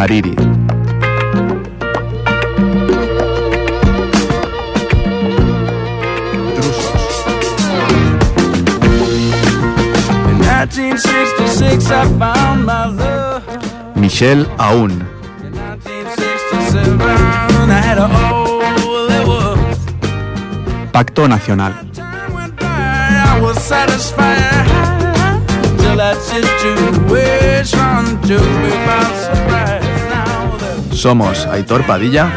Hariri. Michelle Aoun. Pacto Nacional. Somos Aitor Padilla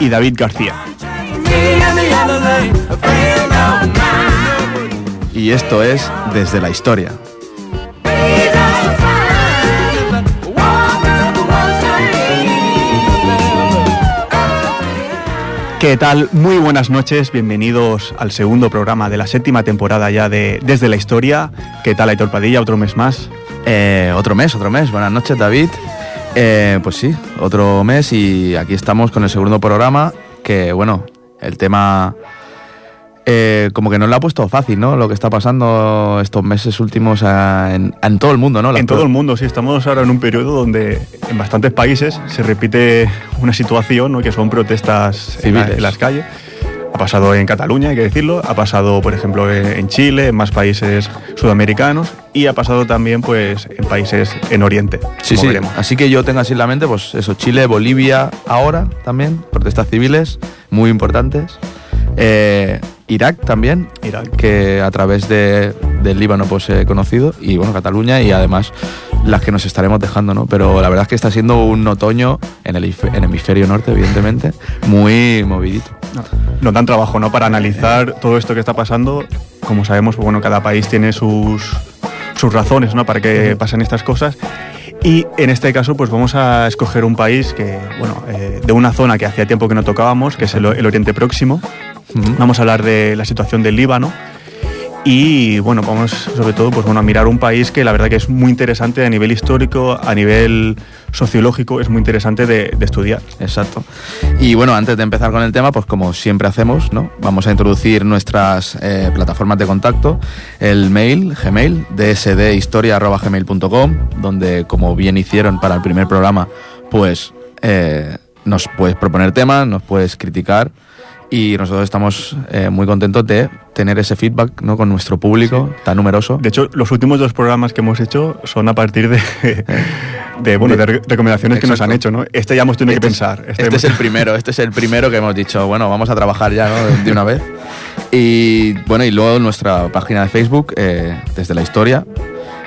y David García. Y esto es Desde la Historia. ¿Qué tal? Muy buenas noches, bienvenidos al segundo programa de la séptima temporada ya de Desde la Historia. ¿Qué tal, Aitor Padilla? ¿Otro mes más? Eh, otro mes, otro mes. Buenas noches, David. Eh, pues sí, otro mes y aquí estamos con el segundo programa que, bueno, el tema eh, como que no lo ha puesto fácil, ¿no? Lo que está pasando estos meses últimos en, todo el mundo, ¿no? en todo el mundo, sí. Estamos ahora en un periodo donde en bastantes países se repite una situación, ¿no? Que son protestas en, las calles. Ha pasado en Cataluña, hay que decirlo, ha pasado, por ejemplo, en Chile, en más países sudamericanos y ha pasado también, pues, en países en Oriente. Sí, sí. Así que yo tengo así en la mente, pues, eso, Chile, Bolivia, ahora también, protestas civiles muy importantes. Eh, Irak también, Irak. que a través de, del Líbano pues he conocido, y bueno, Cataluña y además las que nos estaremos dejando, ¿no? Pero la verdad es que está siendo un otoño en el, hemisferio norte, evidentemente, muy movidito. No. dan trabajo, ¿no? Para analizar todo esto que está pasando. Como sabemos, bueno, cada país tiene sus, sus razones, ¿no? Para que pasen estas cosas. Y en este caso, pues vamos a escoger un país que, bueno, eh, de una zona que hacía tiempo que no tocábamos, que es el Oriente Próximo, Vamos a hablar de la situación del Líbano y bueno, vamos sobre todo pues, bueno, a mirar un país que la verdad que es muy interesante a nivel histórico, a nivel sociológico, es muy interesante de, estudiar. Exacto. Y bueno, antes de empezar con el tema, pues como siempre hacemos, ¿no? Vamos a introducir nuestras eh, plataformas de contacto, el mail, Gmail, dsdhistoria.gmail.com, donde como bien hicieron para el primer programa, pues eh, nos puedes proponer temas, nos puedes criticar y nosotros estamos eh, muy contentos de tener ese feedback ¿no? con nuestro público tan numeroso. De hecho, los últimos dos programas que hemos hecho son a partir de, de, bueno, de, recomendaciones que nos han hecho. ¿no? Este ya hemos tenido que este pensar. Este, este es el primero, este es el primero que hemos dicho, bueno, vamos a trabajar ya ¿no? de una vez. Y bueno, y luego nuestra página de Facebook, eh, desde la historia,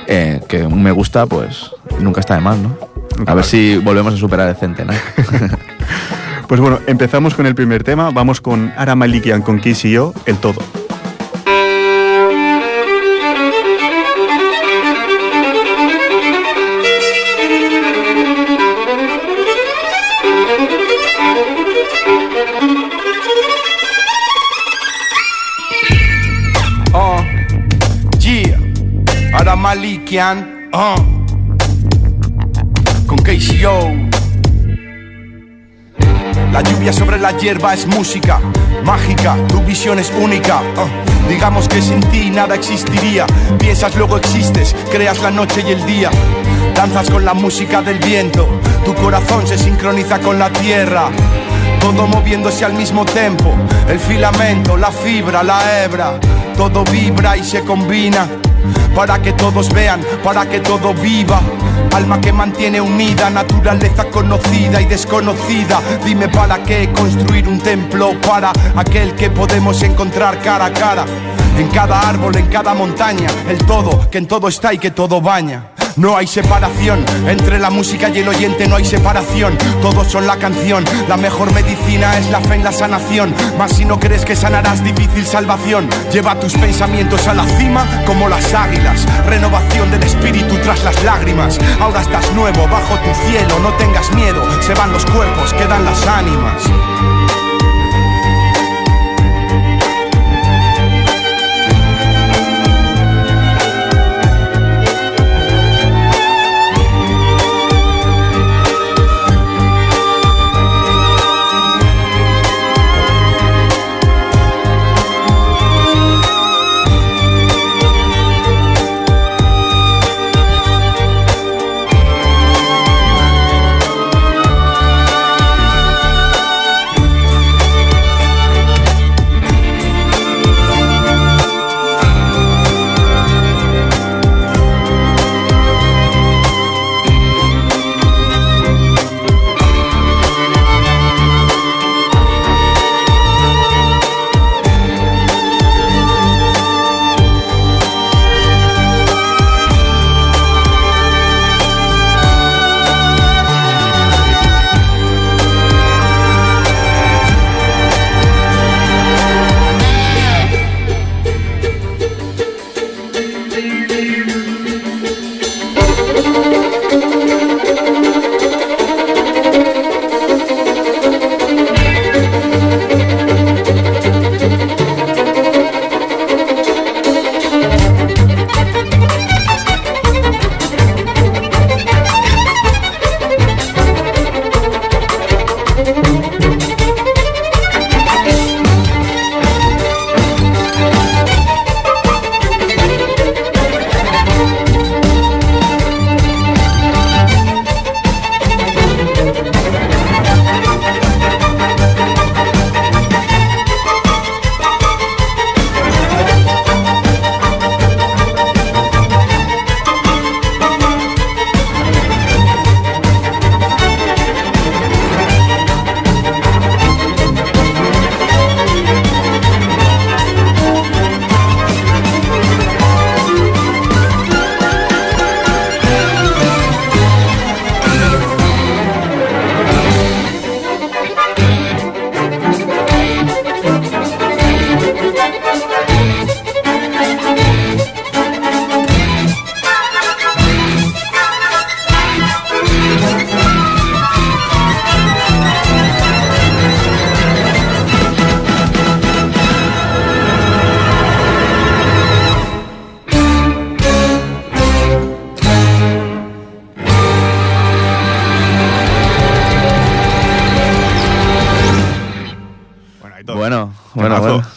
eh, que un me gusta, pues nunca está de más, ¿no? A ver si volvemos a superar el centenar. Pues bueno, empezamos con el primer tema. Vamos con Ara Malikian con Kiss y yo, el todo. Oh, Ara Malikian, uh, lluvia sobre la hierba es música mágica, tu visión es única. Ah, digamos que sin ti nada existiría. Piensas, luego existes, creas la noche y el día. Danzas con la música del viento, tu corazón se sincroniza con la tierra. Todo moviéndose al mismo tiempo, el filamento, la fibra, la hebra, todo vibra y se combina para que todos vean, para que todo viva. Alma que mantiene unida, naturaleza conocida y desconocida. Dime para qué construir un templo para aquel que podemos encontrar cara a cara. En cada árbol, en cada montaña, el todo, que en todo está y que todo baña. No hay separación entre la música y el oyente, no hay separación. Todos son la canción. La mejor medicina es la fe en la sanación. Mas si no crees que sanarás, difícil salvación. Lleva tus pensamientos a la cima como las águilas. Renovación del espíritu tras las lágrimas. Ahora estás nuevo bajo tu cielo. No tengas miedo. Se van los cuerpos, quedan las ánimas.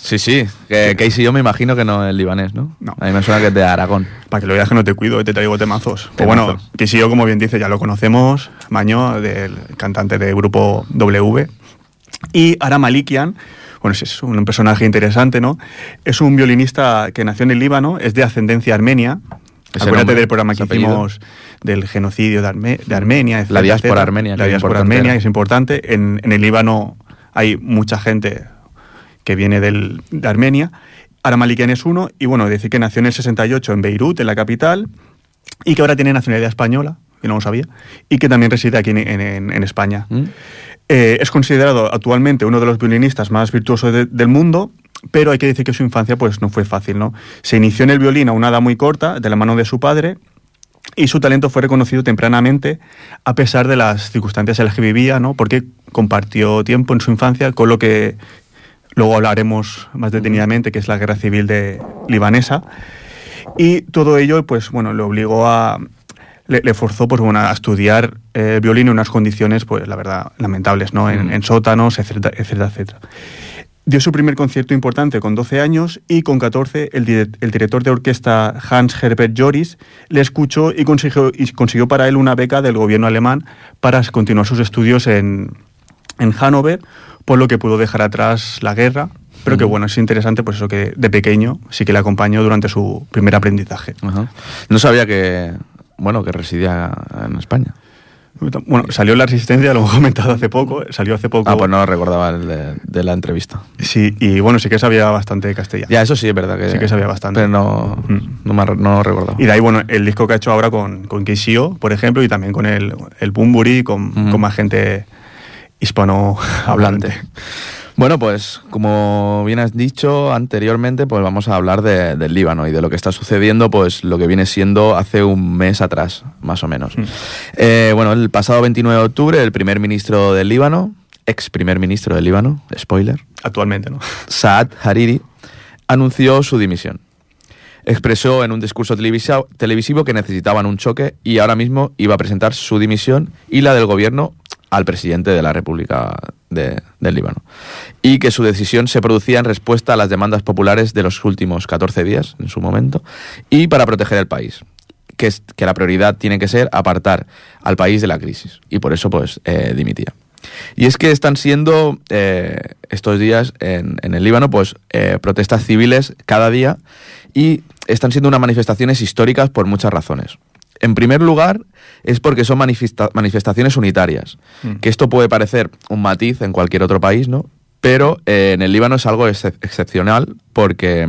Sí, sí. Que Casey yo me imagino que no es libanés, ¿no? No. A mí me suena que es de Aragón. Para que lo veas que no te cuido, y te traigo temazos. Pues bueno. Casey yo, como bien dice, ya lo conocemos, Maño, del cantante del grupo W. Y Ara Malikian, bueno, es un personaje interesante, ¿no? Es un violinista que nació en el Líbano, es de ascendencia armenia. Acuérdate nombre, del programa que hicimos del genocidio de, Arme- de Armenia. etcétera, diáspora etcétera. armenia, La que diáspora armenia ¿no? es importante. En, en el Líbano hay mucha gente que viene del- de Armenia. Ara Malikian es uno. Y bueno, decir que nació en el 68 en Beirut, en la capital, y que ahora tiene nacionalidad española, que no lo sabía, y que también reside aquí en, en- en España. ¿Mm? Eh, es considerado actualmente uno de los violinistas más virtuosos de- del mundo, pero hay que decir que su infancia pues, no fue fácil. ¿no? Se inició en el violín a una edad muy corta, de la mano de su padre, y su talento fue reconocido tempranamente, a pesar de las circunstancias en las que vivía, ¿no? porque compartió tiempo en su infancia con lo que luego hablaremos más detenidamente, que es la guerra civil de, libanesa. Y todo ello, pues bueno, le obligó a. Le, le forzó pues, bueno, a estudiar eh, violín en unas condiciones, pues la verdad, lamentables, ¿no? En, en sótanos, etcétera, etcétera, etcétera. Dio su primer concierto importante con 12 años y con 14 el, dire- el director de orquesta Hans Herbert Joris le escuchó y consiguió, y consiguió para él una beca del gobierno alemán para continuar sus estudios en, en Hannover, por lo que pudo dejar atrás la guerra. Pero que bueno, es interesante pues eso que de pequeño sí que le acompañó durante su primer aprendizaje. Ajá. No sabía que, bueno, que residía en España. Bueno, salió La Resistencia, lo hemos comentado hace poco, salió hace poco. Ah, pues no recordaba el de, de la entrevista. Sí, y bueno, sí que sabía bastante castellano. Ya, eso sí es verdad que... Sí que sabía bastante. Pero no, Mm. no, me, no recordaba. Y de ahí, bueno, el disco que ha hecho ahora con, con KCO, por ejemplo, y también con el, el Bumburi, con, con más gente hispanohablante. Bueno, pues como bien has dicho anteriormente, pues vamos a hablar de- del Líbano y de lo que está sucediendo, pues lo que viene siendo hace un mes atrás, más o menos. Mm. Eh, bueno, el pasado 29 de octubre, el primer ministro del Líbano, ex primer ministro del Líbano, spoiler, Actualmente, ¿no? Saad Hariri, anunció su dimisión. Expresó en un discurso televisivo que necesitaban un choque y ahora mismo iba a presentar su dimisión y la del gobierno al presidente de la República de- del Líbano. Y que su decisión se producía en respuesta a las demandas populares de los últimos 14 días, en su momento, y para proteger el país. Que, es, que la prioridad tiene que ser apartar al país de la crisis. Y por eso, pues, eh, dimitía. Y es que están siendo eh, estos días en, en el Líbano, pues, eh, protestas civiles cada día y están siendo unas manifestaciones históricas por muchas razones. En primer lugar, es porque son manifesta- manifestaciones unitarias, Mm. que esto puede parecer un matiz en cualquier otro país, ¿no? Pero eh, en el Líbano es algo excep- excepcional porque,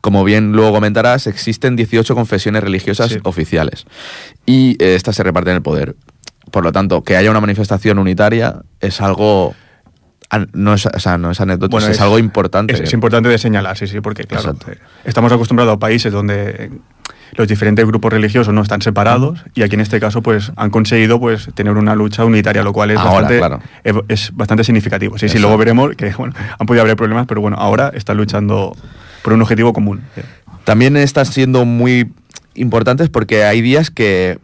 como bien luego comentarás, existen 18 confesiones religiosas Sí. oficiales y eh, estas se reparten el poder. Por lo tanto, que haya una manifestación unitaria es algo... No es, o sea, no es anecdótico, Bueno, es, es- algo importante. Es, es importante de señalar, sí, sí, porque claro, Exacto. eh, estamos acostumbrados a países donde los diferentes grupos religiosos no están separados y aquí en este caso pues han conseguido pues tener una lucha unitaria, lo cual es Ahora, bastante claro. es, es bastante significativo. Sí, sí, luego veremos que bueno, han podido haber problemas, pero bueno, ahora están luchando por un objetivo común. También están siendo muy importantes porque hay días que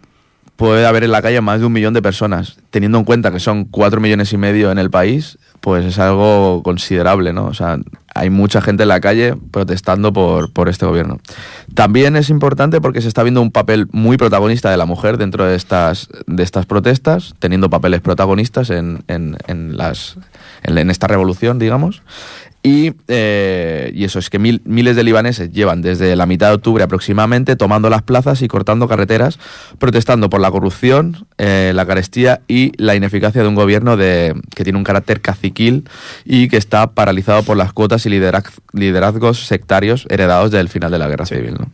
puede haber en la calle más de un millón de personas. Teniendo en cuenta que son cuatro millones y medio en el país, pues es algo considerable, ¿no? O sea, hay mucha gente en la calle protestando por, por este gobierno. También es importante porque se está viendo un papel muy protagonista de la mujer dentro de estas, de estas protestas, teniendo papeles protagonistas en, en- en las, en, en esta revolución, digamos. Y, eh, y eso es que mil- miles de libaneses llevan desde la mitad de octubre aproximadamente tomando las plazas y cortando carreteras, protestando por la corrupción, eh, la carestía y la ineficacia de un gobierno de, que tiene un carácter caciquil y que está paralizado por las cuotas y lideraz- liderazgos sectarios heredados del final de la guerra civil, ¿no?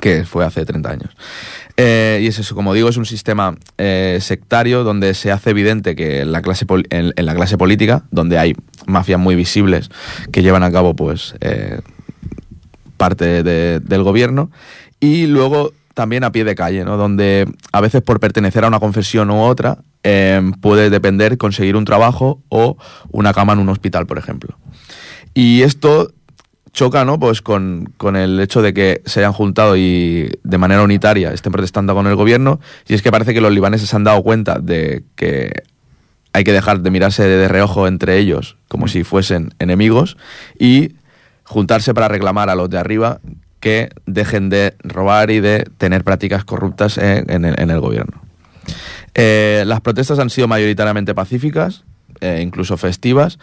que fue hace 30 años. Eh, y es eso, como digo, es un sistema eh, sectario donde se hace evidente que en la, clase en, en la clase política, donde hay mafias muy visibles que llevan a cabo pues eh, parte de- del gobierno, y luego también a pie de calle, ¿no? donde a veces por pertenecer a una confesión u otra eh, puede depender conseguir un trabajo o una cama en un hospital, por ejemplo. Y esto choca, ¿no? Pues con, con el hecho de que se hayan juntado y de manera unitaria estén protestando con el gobierno. Y es que parece que los libaneses se han dado cuenta de que hay que dejar de mirarse de reojo entre ellos como si fuesen enemigos y juntarse para reclamar a los de arriba que dejen de robar y de tener prácticas corruptas en, el, gobierno. Eh, las protestas han sido mayoritariamente pacíficas, eh, incluso festivas.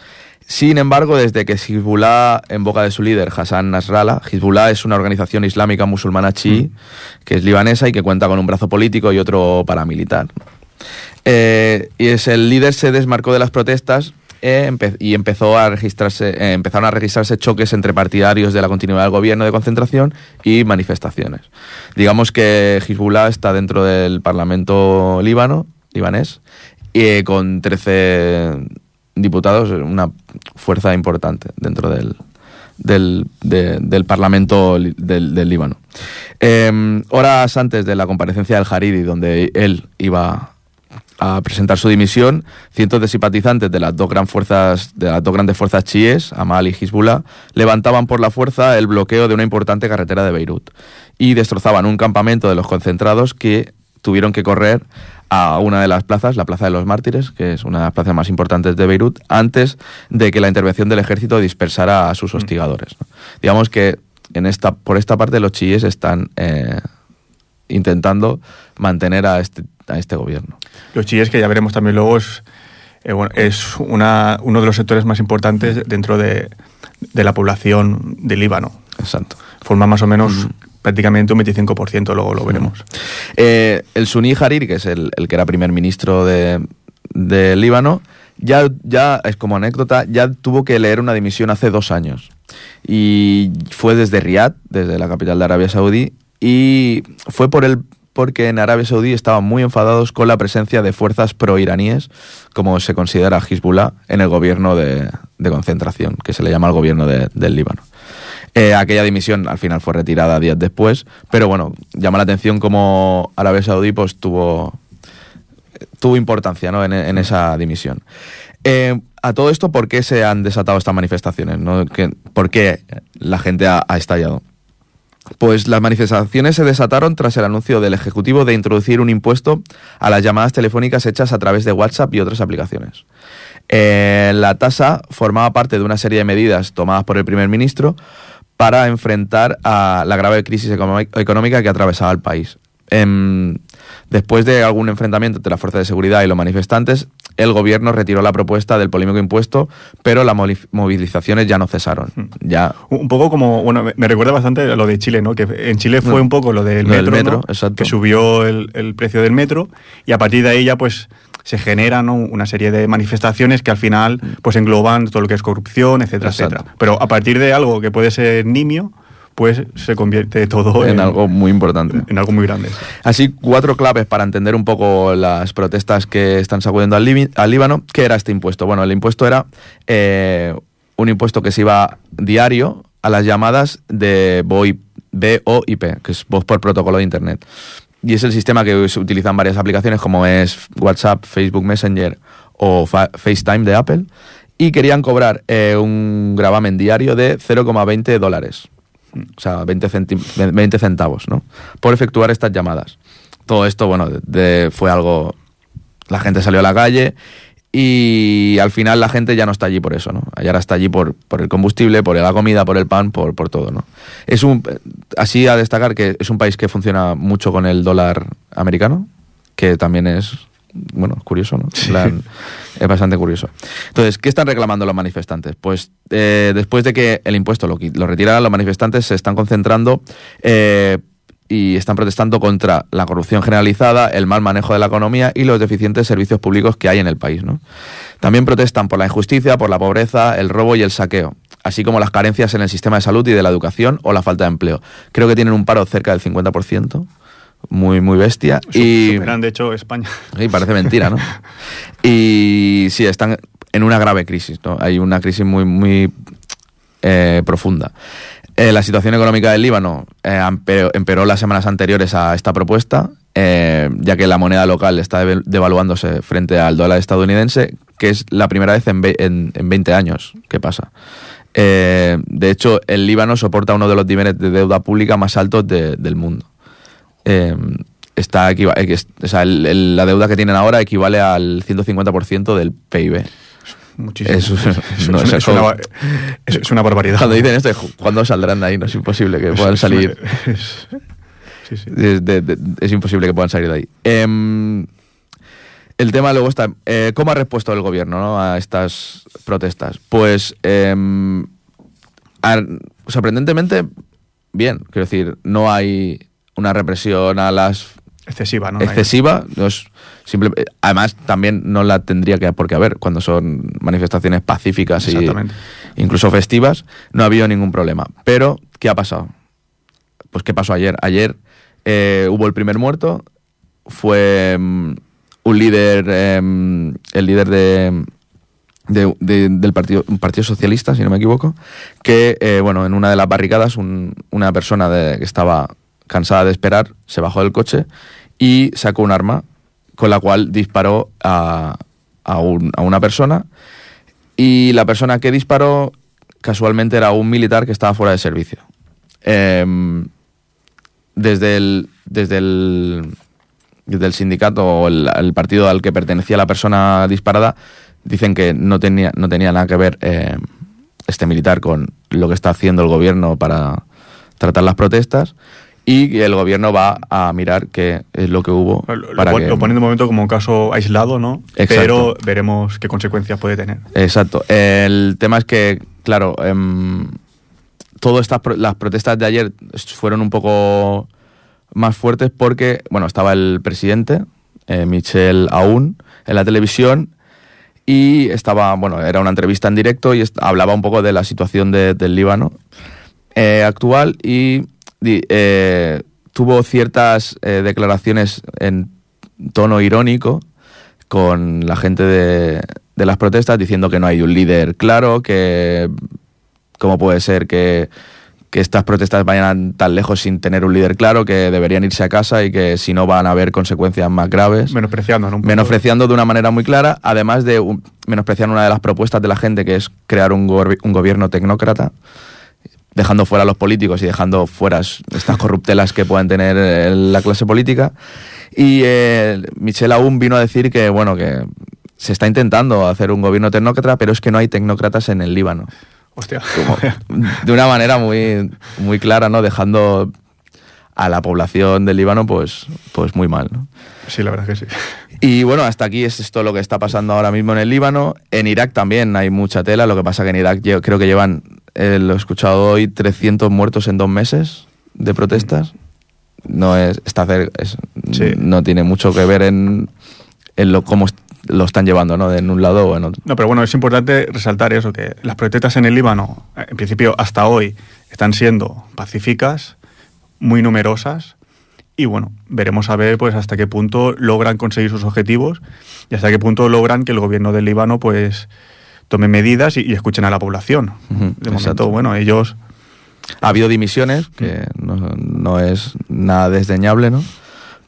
Sin embargo, desde que Hezbollah, en boca de su líder, Hassan Nasrallah, Hezbollah es una organización islámica musulmana chií, mm. que es libanesa y que cuenta con un brazo político y otro paramilitar. Eh, y es el líder se desmarcó de las protestas eh, y empezó a registrarse, eh, empezaron a registrarse choques entre partidarios de la continuidad del gobierno de concentración y manifestaciones. Digamos que Hezbollah está dentro del Parlamento líbano, libanés, y con 13 diputados, una fuerza importante dentro del, del, Parlamento del, Líbano. horas antes de la comparecencia del Hariri, donde él iba a presentar su dimisión, cientos de simpatizantes de las dos, fuerzas, de las dos grandes fuerzas chiíes, Amal y Hezbollah, levantaban por la fuerza el bloqueo de una importante carretera de Beirut y destrozaban un campamento de los concentrados que tuvieron que correr a una de las plazas, la Plaza de los Mártires, que es una de las plazas más importantes de Beirut, antes de que la intervención del ejército dispersara a sus mm. hostigadores. Digamos que en esta, por esta parte los chiíes están eh, intentando mantener a este a este gobierno. Los chiíes, que ya veremos también luego, es, eh, es una, uno de los sectores más importantes dentro de, de, la población del Líbano. Exacto. Forma más o menos mm. Prácticamente un 25%, luego lo veremos. Eh, el Suní Harir, que es el, el que era primer ministro de, de Líbano, ya, ya es como anécdota, ya tuvo que leer una dimisión hace dos años. Y fue desde Riad, desde la capital de Arabia Saudí, y fue por el porque en Arabia Saudí estaban muy enfadados con la presencia de fuerzas pro-iraníes, como se considera Hezbollah, en el gobierno de, concentración, que se le llama el gobierno del Líbano. Eh, aquella dimisión al final fue retirada días después, pero bueno, llama la atención como Arabia Saudí pues, tuvo, tuvo importancia ¿no? en, esa dimisión. Eh, a todo esto, ¿por qué se han desatado estas manifestaciones? ¿Por qué la gente ha estallado? Pues las manifestaciones se desataron tras el anuncio del Ejecutivo de introducir un impuesto a las llamadas telefónicas hechas a través de WhatsApp y otras aplicaciones. Eh, la tasa formaba parte de una serie de medidas tomadas por el primer ministro para enfrentar a la grave crisis económica que atravesaba el país. Em, después de algún enfrentamiento entre la fuerza de seguridad y los manifestantes, el gobierno retiró la propuesta del polémico impuesto, pero las movilizaciones ya no cesaron. Hmm. Ya... Un poco como, bueno, me recuerda bastante a lo de Chile, ¿no? Que en Chile fue un poco lo del metro, que subió el, precio del metro y a partir de ahí ya pues se generan una serie de manifestaciones que al final pues engloban todo lo que es corrupción, etcétera, etcétera. Pero a partir de algo que puede ser nimio, pues se convierte todo en, algo muy importante. En algo muy grande. Así, cuatro claves para entender un poco las protestas que están sacudiendo al, Líbano. ¿Qué era este impuesto? Bueno, el impuesto era eh, un impuesto que se iba diario a las llamadas de VoIP, que es voz por protocolo de Internet. Y es el sistema que se utiliza en varias aplicaciones como es WhatsApp, Facebook Messenger o FaceTime de Apple. Y querían cobrar eh, un gravamen diario de 0,20 dólares o sea, 20, 20 centavos, ¿no? Por efectuar estas llamadas. Todo esto, bueno, fue algo... La gente salió a la calle y al final la gente ya no está allí por eso, ¿no? Ahora está allí por, por el combustible, por la comida, por el pan, por, por todo, ¿no? Es un, así a destacar que es un país que funciona mucho con el dólar americano, que también es bueno, curioso, ¿no? es bastante curioso. Entonces, ¿qué están reclamando los manifestantes? Pues eh, después de que el impuesto lo, lo, retiraran, los manifestantes se están concentrando eh, y están protestando contra la corrupción generalizada, el mal manejo de la economía y los deficientes servicios públicos que hay en el país, ¿no? También protestan por la injusticia, por la pobreza, el robo y el saqueo así como las carencias en el sistema de salud y de la educación o la falta de empleo. Creo que tienen un paro cerca del 50% muy, muy bestia. y superan, de hecho, España. Sí, parece mentira, ¿no? y sí, están en una grave crisis, ¿no? Hay una crisis muy, muy eh, profunda. Eh, la situación económica del Líbano eh, empeoró las semanas anteriores a esta propuesta, ya que la moneda local está devaluándose frente al dólar estadounidense, que es la primera vez en, en, 20 años que pasa. de hecho, el Líbano soporta uno de los niveles de deuda pública más altos del mundo. Em, está o la deuda que tienen ahora equivale al 150% del PIB. Muchísimo. Es, una, barbaridad. Cuando dicen esto, ¿cuándo saldrán de ahí? No es imposible que puedan salir. Es, imposible que puedan salir de ahí. Em, el tema luego está, eh, ¿cómo ha respuesto el gobierno a estas protestas? Pues em, sorprendentemente bien, quiero decir, no hay una represión a las excesiva, ¿no? Excesiva, no es simple, además también no la tendría que por qué haber cuando son manifestaciones pacíficas y incluso festivas, no ha habido ningún problema. Pero ¿qué ha pasado? Pues qué pasó ayer. Ayer eh, hubo el primer muerto, fue mm, un líder, em, el líder de, del partido, partido Socialista, si no me equivoco, que, eh, bueno, en una de las barricadas, una persona que estaba cansada de esperar se bajó del coche y sacó un arma con la cual disparó a, a, una persona y la persona que disparó casualmente era un militar que estaba fuera de servicio. Em, desde el, desde el, desde el sindicato o el, partido al que pertenecía la persona disparada dicen que no tenía, no tenía nada que ver eh, este militar con lo que está haciendo el gobierno para tratar las protestas y el gobierno va a mirar qué es lo que hubo. Lo, para lo, pone de momento como un caso aislado, ¿no? Pero veremos qué consecuencias puede tener. Exacto. El tema es que, claro, eh, todas estas las protestas de ayer fueron un poco más fuertes porque, bueno, estaba el presidente, eh, Michel Aoun, en la televisión y estaba, bueno, era una entrevista en directo y hablaba un poco de la situación del Líbano eh, actual y eh, tuvo ciertas eh, declaraciones en tono irónico con la gente de, de, las protestas diciendo que no hay un líder claro, que cómo puede ser que que estas protestas vayan tan lejos sin tener un líder claro, que deberían irse a casa y que si no van a haber consecuencias más graves. Menospreciando, ¿no? Menospreciando de una manera muy clara, además de menospreciar una de las propuestas de la gente, que es crear un, un gobierno tecnócrata dejando fuera a los políticos y dejando fuera estas corruptelas que pueden tener eh, la clase política. Y eh, Michel aún vino a decir que, bueno, que se está intentando hacer un gobierno tecnócrata, pero es que no hay tecnócratas en el Líbano. Hostia. de una manera muy, muy clara, ¿no? Dejando a la población del Líbano, pues, pues muy mal, ¿no? Sí, la verdad que sí. Y bueno, hasta aquí es esto lo que está pasando ahora mismo en el Líbano. En Irak también hay mucha tela, lo que pasa que en Irak yo creo que llevan, eh, lo he escuchado hoy, 300 muertos en dos meses de protestas. No es, está no tiene mucho que ver en, en lo, cómo, lo están llevando, ¿no? De en un lado o en otro. No, pero bueno, es importante resaltar eso, que las protestas en el Líbano, eh, en principio hasta hoy, están siendo pacíficas, muy numerosas, y bueno, veremos a ver pues hasta qué punto logran conseguir sus objetivos y hasta qué punto logran que el gobierno del Líbano pues tome medidas y, escuchen a la población. de momento, bueno, ellos... Ha habido dimisiones, que no, no es nada desdeñable, ¿no?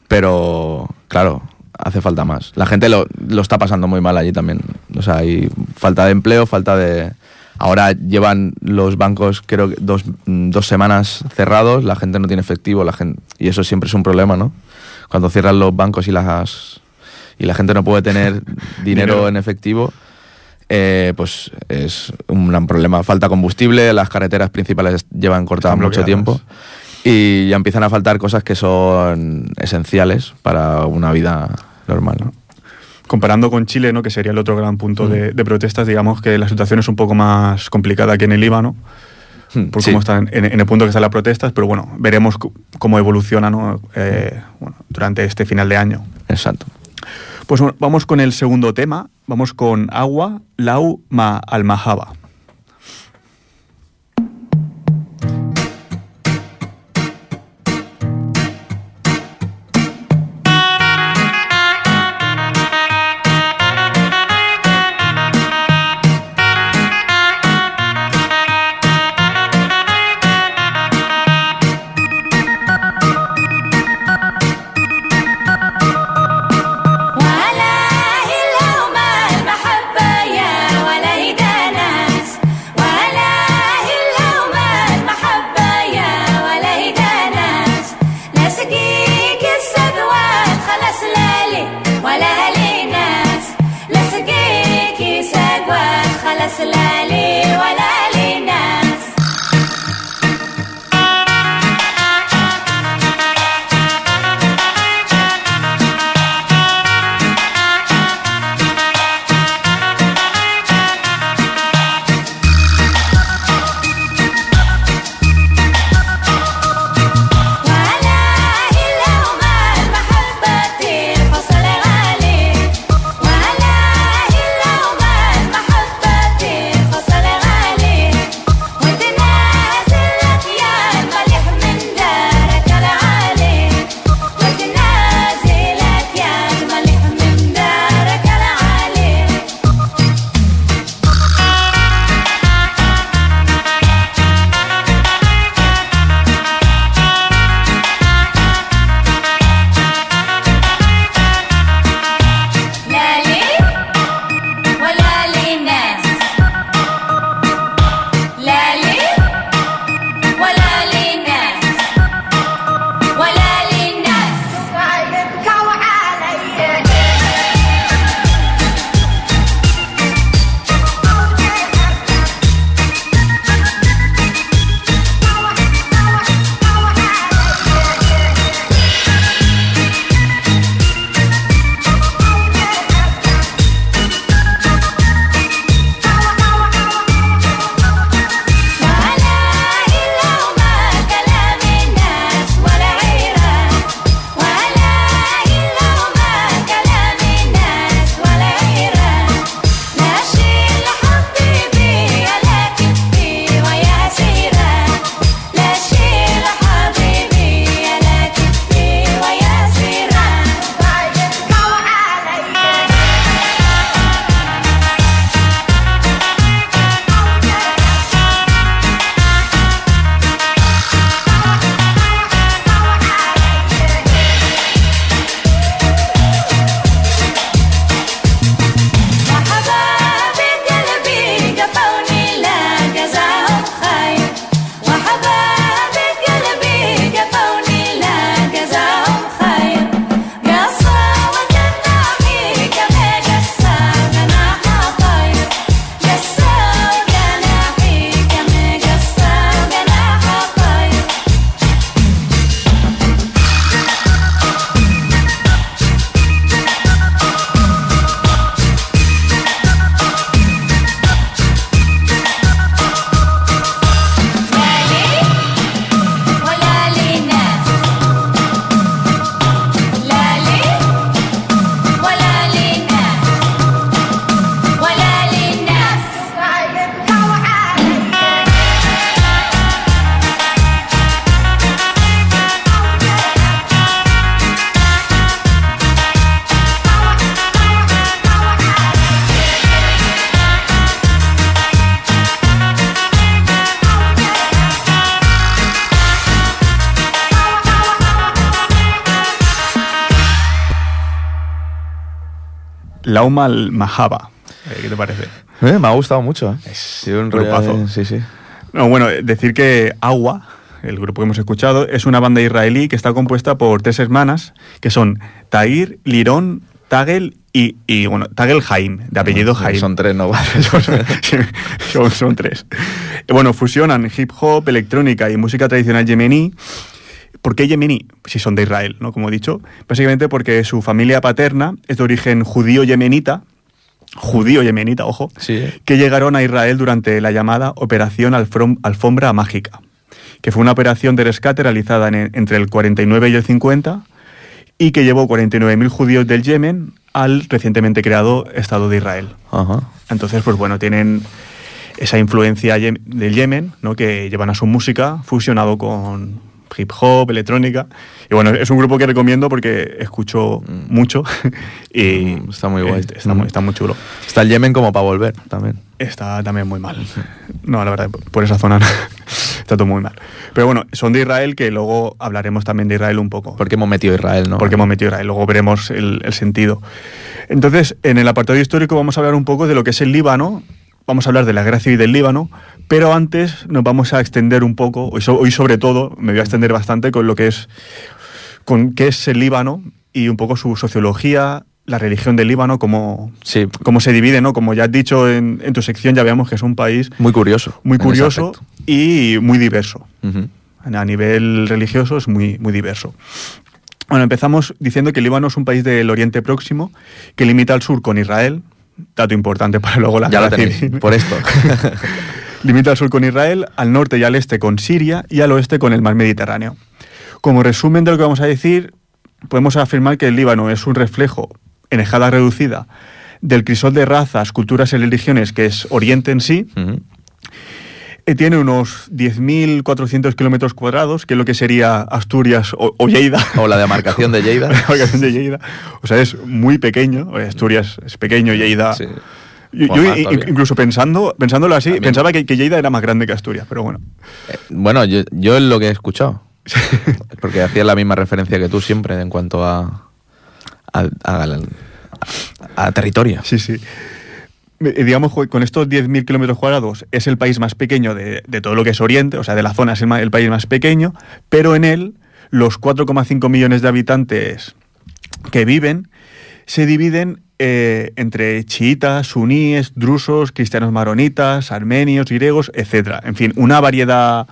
Pero, claro, hace falta más. La gente lo, lo, está pasando muy mal allí también. O sea, hay falta de empleo, falta de... Ahora llevan los bancos, creo que dos, dos semanas cerrados, la gente no tiene efectivo, la gente, y eso siempre es un problema, ¿no? Cuando cierran los bancos y las y la gente no puede tener dinero en efectivo, eh, pues es un gran problema. Falta combustible, las carreteras principales llevan cortadas mucho tiempo y ya empiezan a faltar cosas que son esenciales para una vida normal. ¿no? Comparando con Chile, ¿no? que sería el otro gran punto de, protestas, digamos que la situación es un poco más complicada que en el Líbano, hmm, por cómo están en, el punto que están las protestas, pero bueno, veremos cómo evoluciona ¿no? Eh, durante este final de año. Exacto. Pues vamos con el segundo tema, vamos con Agua, Lau, Ma, Almahaba. Lauma Mahaba. Eh, ¿Qué te parece? Eh, me ha gustado mucho. ¿eh? Es un grupazo. Sí, sí. No, bueno, decir que Agua, el grupo que hemos escuchado, es una banda israelí que está compuesta por tres hermanas, que son Tair, Lirón, Tagel y, y, bueno, Tagel Haim, de apellido Haim. Son tres, ¿no? son, son tres. Eh, Bueno, fusionan hip hop, electrónica y música tradicional yemení. ¿Por qué yemení? Si son de Israel, ¿no? Como he dicho. Básicamente porque su familia paterna es de origen judío yemenita, judío yemenita, ojo, Sí, ¿eh? que llegaron a Israel durante la llamada Operación Alfombra Mágica, que fue una operación de rescate realizada en- entre el 49 y el 50 y que llevó 49.000 judíos del Yemen al recientemente creado Estado de Israel. Ajá. Entonces, pues bueno, tienen esa influencia del Yemen, ¿no? Que llevan a su música fusionado con hip hop, electrónica. Y bueno, es un grupo que recomiendo porque escucho mucho y Mm, está muy guay. Está, está muy, está muy chulo. Está el Yemen como para volver también. Está también muy mal. No, la verdad, por esa zona no. está todo muy mal. Pero bueno, son de Israel, que luego hablaremos también de Israel un poco. Porque hemos metido Israel, ¿no? Porque hemos metido Israel, luego veremos el, el sentido. Entonces, en el apartado histórico vamos a hablar un poco de lo que es el Líbano, vamos a hablar de la guerra civil del Líbano, pero antes nos vamos a extender un poco, hoy, so- hoy sobre todo me voy a extender bastante con lo que es, con qué es el Líbano y un poco su sociología, la religión del Líbano, cómo, Sí. cómo se divide, ¿no? Como ya has dicho en, en tu sección, ya veamos que es un país Muy curioso. muy curioso y muy diverso. A nivel religioso es muy, muy diverso. Bueno, empezamos diciendo que el Líbano es un país del Oriente Próximo que limita al sur con Israel, dato importante para luego la Ya lo tenéis, por esto. Limita al sur con Israel, al norte y al este con Siria y al oeste con el mar Mediterráneo. Como resumen de lo que vamos a decir, podemos afirmar que el Líbano es un reflejo en escala reducida del crisol de razas, culturas y religiones que es Oriente en sí. Tiene unos 10.400 kilómetros cuadrados, que es lo que sería Asturias o, o Lleida. O la demarcación de Lleida. La demarcación de Lleida. O sea, es muy pequeño. Eh, Asturias es pequeño, Lleida. Sí. Yo, incluso pensando, pensándolo así, También. pensaba que, que Lleida era más grande que Asturias, pero bueno. Eh, Bueno, yo, yo es lo que he escuchado. Porque hacías la misma referencia que tú siempre en cuanto a. a, a- a territorio. Sí, sí. Eh, Digamos, jo- con estos 10.000 kilómetros cuadrados es el país más pequeño de, de todo lo que es Oriente, o sea, de la zona es el, el país más pequeño, pero en él los 4,5 millones de habitantes que viven se dividen eh, entre chiitas, suníes, drusos, cristianos maronitas, armenios, griegos, etc. En fin, una variedad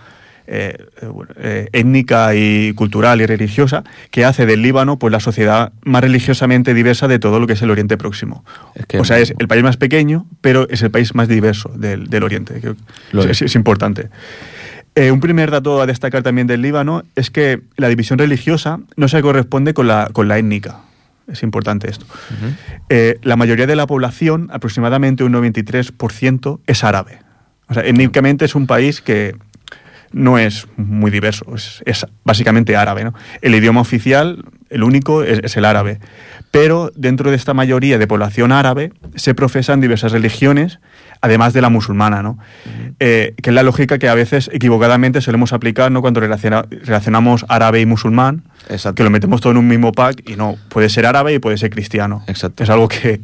eh, eh, eh, étnica y cultural y religiosa que hace del Líbano pues la sociedad más religiosamente diversa de todo lo que es el Oriente Próximo. Es que- o sea, es el país más pequeño, pero es el país más diverso del, del Oriente. Lo es, importante. Eh, un primer dato a destacar también del Líbano es que la división religiosa no se corresponde con la, con la étnica. Es importante esto. Eh, la mayoría de la población, aproximadamente un 93%, es árabe. O sea, étnicamente es un país que no es muy diverso, es, es básicamente árabe. ¿no? El idioma oficial, el único, es, es el árabe. Pero dentro de esta mayoría de población árabe se profesan diversas religiones, además de la musulmana, ¿no? Eh, que es la lógica que a veces equivocadamente solemos aplicar ¿no? cuando relaciona- relacionamos árabe y musulmán, Exacto. que lo metemos todo en un mismo pack y no, puede ser árabe y puede ser cristiano. Exacto. Es algo que,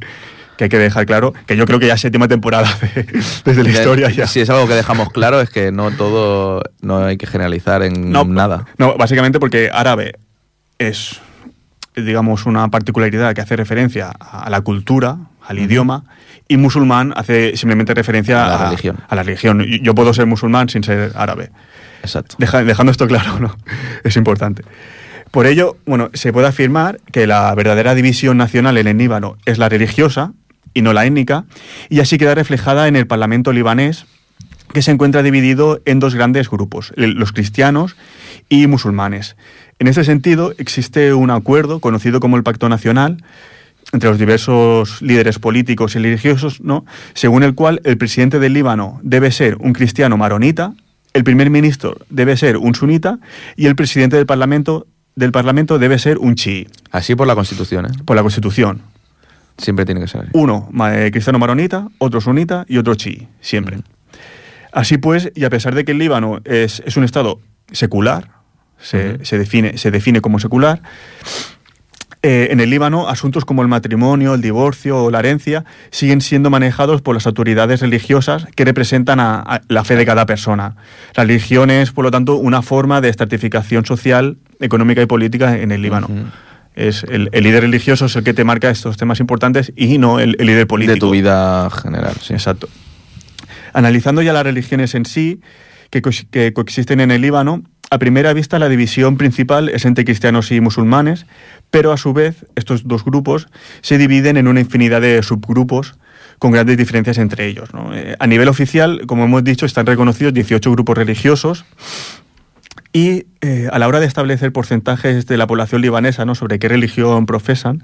que hay que dejar claro, que yo creo que ya es séptima temporada de- desde la historia ya. Si es algo que dejamos claro es que no todo, no hay que generalizar en nada. No, básicamente porque árabe es, digamos, una particularidad que hace referencia a la cultura, al idioma, y musulmán hace simplemente referencia A la religión. a la religión. Yo- Yo puedo ser musulmán sin ser árabe. Exacto. Deja- dejando esto claro, ¿no? Es importante. Por ello, bueno, se puede afirmar que la verdadera división nacional en el Líbano es la religiosa y no la étnica, y así queda reflejada en el Parlamento libanés, que se encuentra dividido en dos grandes grupos, los cristianos y musulmanes. En este sentido, existe un acuerdo conocido como el Pacto Nacional entre los diversos líderes políticos y religiosos, ¿no? según el cual el presidente del Líbano debe ser un cristiano maronita, el primer ministro debe ser un sunita y el presidente del Parlamento, del parlamento debe ser un chií, Así por la Constitución, ¿eh? por la Constitución. Siempre tiene que ser así. Uno eh, cristiano maronita, otro sunita y otro chií, siempre. Así pues, y a pesar de que el Líbano es, es un estado secular, se, se define, se define como secular, eh, en el Líbano asuntos como el matrimonio, el divorcio o la herencia siguen siendo manejados por las autoridades religiosas que representan a, a la fe de cada persona. La religión es, por lo tanto, una forma de estratificación social, económica y política en el Líbano. Es el, el líder religioso es el que te marca estos temas importantes y no el, el líder político. De tu vida general, sí. Exacto. Analizando ya las religiones en sí, que, que coexisten en el Líbano, a primera vista la división principal es entre cristianos y musulmanes, pero a su vez estos dos grupos se dividen en una infinidad de subgrupos con grandes diferencias entre ellos. ¿no? Eh, a nivel oficial, como hemos dicho, están reconocidos 18 grupos religiosos y eh, a la hora de establecer porcentajes de la población libanesa ¿no? sobre qué religión profesan,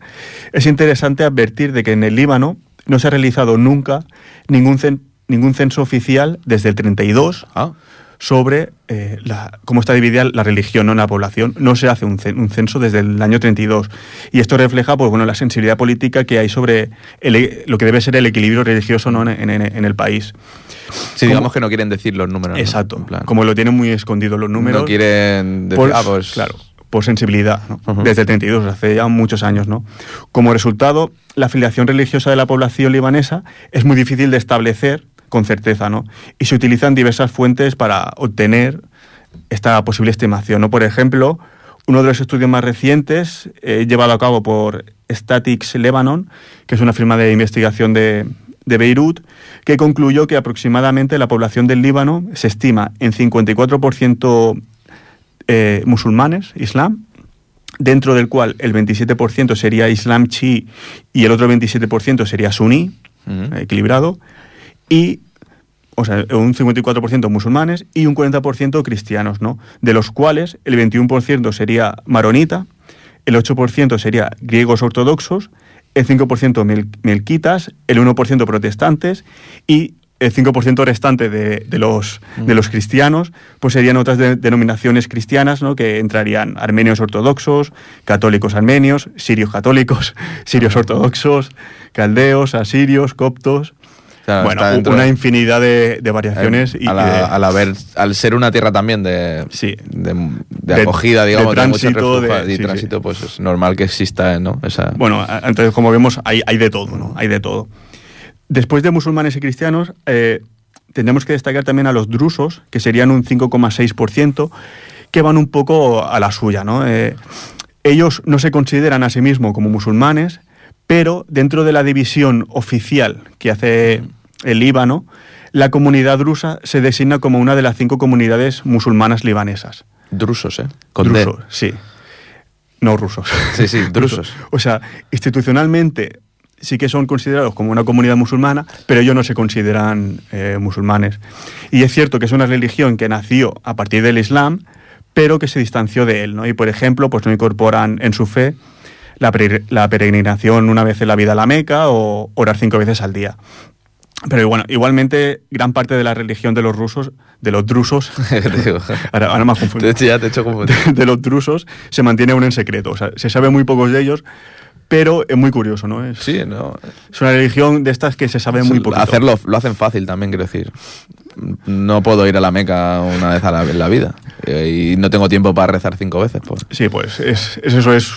es interesante advertir de que en el Líbano no se ha realizado nunca ningún, cen- ningún censo oficial desde el 32 Ah, sobre eh, la- cómo está dividida la religión ¿no? en la población. No se hace un, cen- un censo desde el año 32. Y esto refleja pues, bueno, la sensibilidad política que hay sobre el e- lo que debe ser el equilibrio religioso ¿no? en, en- en el país. sí, digamos que no quieren decir los números. ¿no? Exacto. En plan, Como lo tienen muy escondidos los números. No quieren decir, por, ah, pues, claro, por sensibilidad, desde el 32, hace ya muchos años. ¿no? Como resultado, la afiliación religiosa de la población libanesa es muy difícil de establecer con certeza, ¿no? y se utilizan diversas fuentes para obtener esta posible estimación. ¿no? Por ejemplo, uno de los estudios más recientes, eh, llevado a cabo por Statics Lebanon, que es una firma de investigación de, de Beirut, que concluyó que aproximadamente la población del Líbano se estima en 54% eh, musulmanes, islam, dentro del cual el 27% sería islam chi y el otro 27% sería suní, equilibrado, y o sea, un 54% musulmanes y un 40% cristianos, ¿no? De los cuales el 21% sería maronita, el 8% sería griegos ortodoxos, el 5% melquitas, el 1% protestantes y el 5% restante de, los, de los cristianos, pues serían otras denominaciones cristianas, ¿no? que entrarían armenios ortodoxos, católicos armenios, sirios católicos, sirios ortodoxos, caldeos, asirios, coptos. Bueno, una infinidad de, variaciones. y al, haber, al ser una tierra también de, sí, de, acogida, digamos, de tránsito, de, tránsito pues es normal que exista, ¿no? Esa... Bueno, entonces como vemos hay, hay de todo, ¿no? Hay de todo. Después de musulmanes y cristianos, eh, tendremos que destacar también a los drusos, que serían un 5,6%, que van un poco a la suya. ¿no? Eh, ellos no se consideran a sí mismos como musulmanes, pero dentro de la división oficial que hace el Líbano, la comunidad drusa se designa como una de las cinco comunidades musulmanas libanesas. Drusos, ¿eh? Con drusos, sí. No rusos. Sí, sí, drusos. o sea, institucionalmente sí que son considerados como una comunidad musulmana, pero ellos no se consideran eh, musulmanes. Y es cierto que es una religión que nació a partir del Islam, pero que se distanció de él, ¿no? Y, por ejemplo, pues no incorporan en su fe la, peregrinación una vez en la vida a la Meca o orar cinco veces al día. Pero bueno, igualmente gran parte de la religión de los rusos, de los drusos, ahora, ahora me de los drusos se mantiene aún en secreto. O sea, se sabe muy pocos de ellos, pero es muy curioso, ¿no? Es, sí, no. Es una religión de estas que se sabe muy poco. Hacerlo, lo hacen fácil también, quiero decir. No puedo ir a la Meca una vez a la, en la vida y no tengo tiempo para rezar cinco veces. Pues. Sí, pues es, eso, es